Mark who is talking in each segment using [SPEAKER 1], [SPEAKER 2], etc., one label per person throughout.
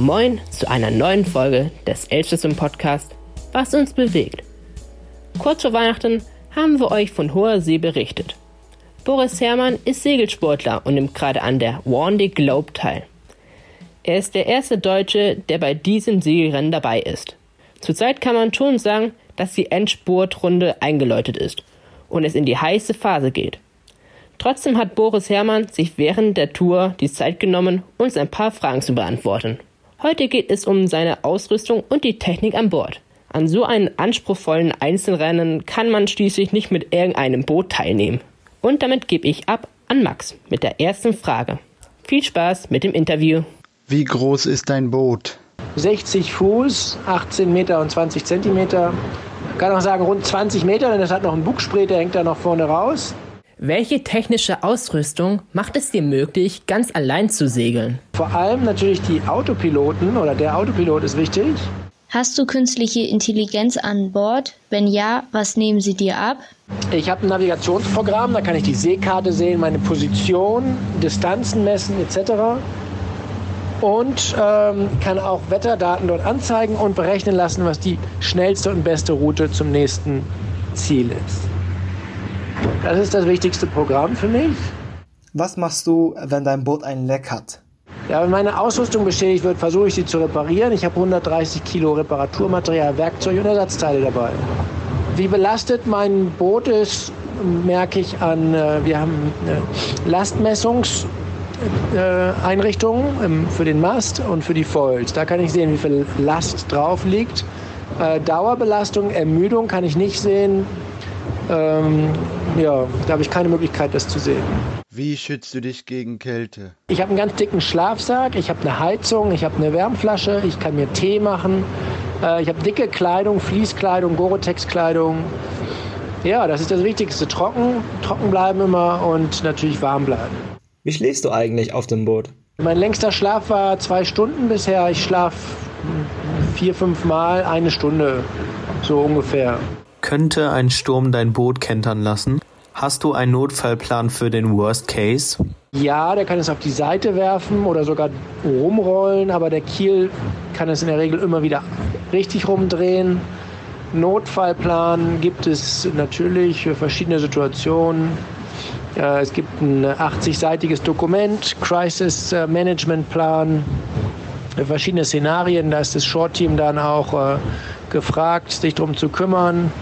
[SPEAKER 1] Moin zu einer neuen Folge des Elsterson Podcast, was uns bewegt. Kurz vor Weihnachten haben wir euch von hoher See berichtet. Boris Herrmann ist Segelsportler und nimmt gerade an der Wandy Globe teil. Er ist der erste Deutsche, der bei diesem Segelrennen dabei ist. Zurzeit kann man schon sagen, dass die Endspurtrunde eingeläutet ist und es in die heiße Phase geht. Trotzdem hat Boris Herrmann sich während der Tour die Zeit genommen, uns ein paar Fragen zu beantworten. Heute geht es um seine Ausrüstung und die Technik an Bord. An so einem anspruchsvollen Einzelrennen kann man schließlich nicht mit irgendeinem Boot teilnehmen. Und damit gebe ich ab an Max mit der ersten Frage. Viel Spaß mit dem Interview.
[SPEAKER 2] Wie groß ist dein Boot?
[SPEAKER 3] 60 Fuß, 18 Meter und 20 Zentimeter. Kann auch sagen rund 20 Meter, denn es hat noch einen Bugspray, der hängt da noch vorne raus.
[SPEAKER 1] Welche technische Ausrüstung macht es dir möglich, ganz allein zu segeln?
[SPEAKER 3] Vor allem natürlich die Autopiloten oder der Autopilot ist wichtig.
[SPEAKER 4] Hast du künstliche Intelligenz an Bord? Wenn ja, was nehmen sie dir ab?
[SPEAKER 3] Ich habe ein Navigationsprogramm, da kann ich die Seekarte sehen, meine Position, Distanzen messen etc. Und ähm, kann auch Wetterdaten dort anzeigen und berechnen lassen, was die schnellste und beste Route zum nächsten Ziel ist. Das ist das wichtigste Programm für mich.
[SPEAKER 5] Was machst du, wenn dein Boot ein Leck hat?
[SPEAKER 3] Ja, wenn meine Ausrüstung beschädigt wird, versuche ich sie zu reparieren. Ich habe 130 Kilo Reparaturmaterial, Werkzeug und Ersatzteile dabei. Wie belastet mein Boot ist, merke ich an, äh, wir haben Lastmessungseinrichtungen für den Mast und für die Foils. Da kann ich sehen, wie viel Last drauf liegt. Äh, Dauerbelastung, Ermüdung kann ich nicht sehen. Ähm, ja, da habe ich keine Möglichkeit, das zu sehen.
[SPEAKER 2] Wie schützt du dich gegen Kälte?
[SPEAKER 3] Ich habe einen ganz dicken Schlafsack, ich habe eine Heizung, ich habe eine Wärmflasche, ich kann mir Tee machen, äh, ich habe dicke Kleidung, Fließkleidung, Gore-Tex-Kleidung. Ja, das ist das Wichtigste. Trocken, trocken bleiben immer und natürlich warm bleiben.
[SPEAKER 5] Wie schläfst du eigentlich auf dem Boot?
[SPEAKER 3] Mein längster Schlaf war zwei Stunden bisher. Ich schlafe vier, fünf Mal eine Stunde, so ungefähr.
[SPEAKER 6] Könnte ein Sturm dein Boot kentern lassen? Hast du einen Notfallplan für den Worst Case?
[SPEAKER 3] Ja, der kann es auf die Seite werfen oder sogar rumrollen, aber der Kiel kann es in der Regel immer wieder richtig rumdrehen. Notfallplan gibt es natürlich für verschiedene Situationen. Es gibt ein 80-seitiges Dokument, Crisis Management Plan, verschiedene Szenarien. Da ist das Short-Team dann auch gefragt, sich darum zu kümmern.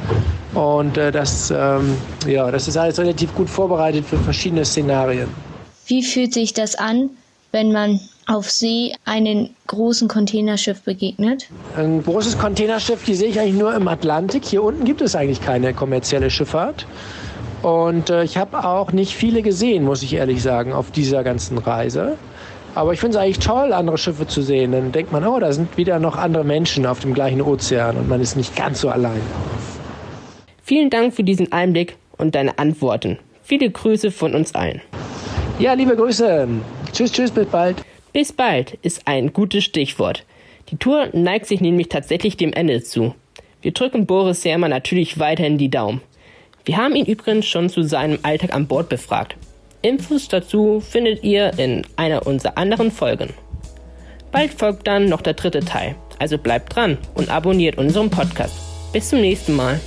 [SPEAKER 3] Und äh, das, ähm, ja, das ist alles relativ gut vorbereitet für verschiedene Szenarien.
[SPEAKER 4] Wie fühlt sich das an, wenn man auf See einem großen Containerschiff begegnet?
[SPEAKER 3] Ein großes Containerschiff, die sehe ich eigentlich nur im Atlantik. Hier unten gibt es eigentlich keine kommerzielle Schifffahrt. Und äh, ich habe auch nicht viele gesehen, muss ich ehrlich sagen, auf dieser ganzen Reise. Aber ich finde es eigentlich toll, andere Schiffe zu sehen. Dann denkt man, oh, da sind wieder noch andere Menschen auf dem gleichen Ozean und man ist nicht ganz so allein.
[SPEAKER 1] Vielen Dank für diesen Einblick und deine Antworten. Viele Grüße von uns allen.
[SPEAKER 3] Ja, liebe Grüße. Tschüss, tschüss, bis bald.
[SPEAKER 1] Bis bald ist ein gutes Stichwort. Die Tour neigt sich nämlich tatsächlich dem Ende zu. Wir drücken Boris Sermer natürlich weiterhin die Daumen. Wir haben ihn übrigens schon zu seinem Alltag an Bord befragt. Infos dazu findet ihr in einer unserer anderen Folgen. Bald folgt dann noch der dritte Teil, also bleibt dran und abonniert unseren Podcast. Bis zum nächsten Mal.